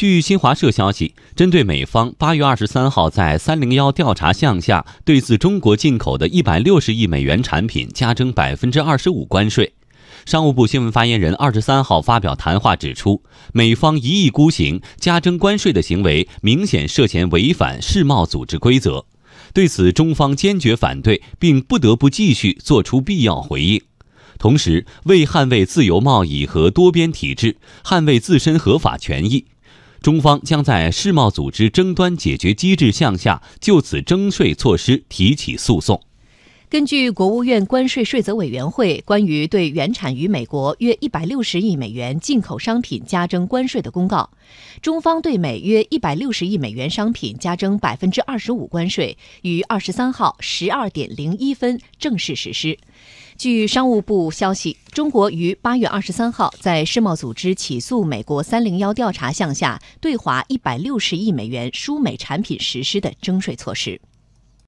据新华社消息，针对美方八月二十三号在“三零幺”调查项下对自中国进口的一百六十亿美元产品加征百分之二十五关税，商务部新闻发言人二十三号发表谈话指出，美方一意孤行加征关税的行为明显涉嫌违反世贸组织规则，对此中方坚决反对，并不得不继续作出必要回应。同时，为捍卫自由贸易和多边体制，捍卫自身合法权益。中方将在世贸组织争端解决机制项下就此征税措施提起诉讼。根据国务院关税税则委员会关于对原产于美国约一百六十亿美元进口商品加征关税的公告，中方对美约一百六十亿美元商品加征百分之二十五关税，于二十三号十二点零一分正式实施。据商务部消息，中国于八月二十三号在世贸组织起诉美国“三零幺”调查项下对华一百六十亿美元输美产品实施的征税措施。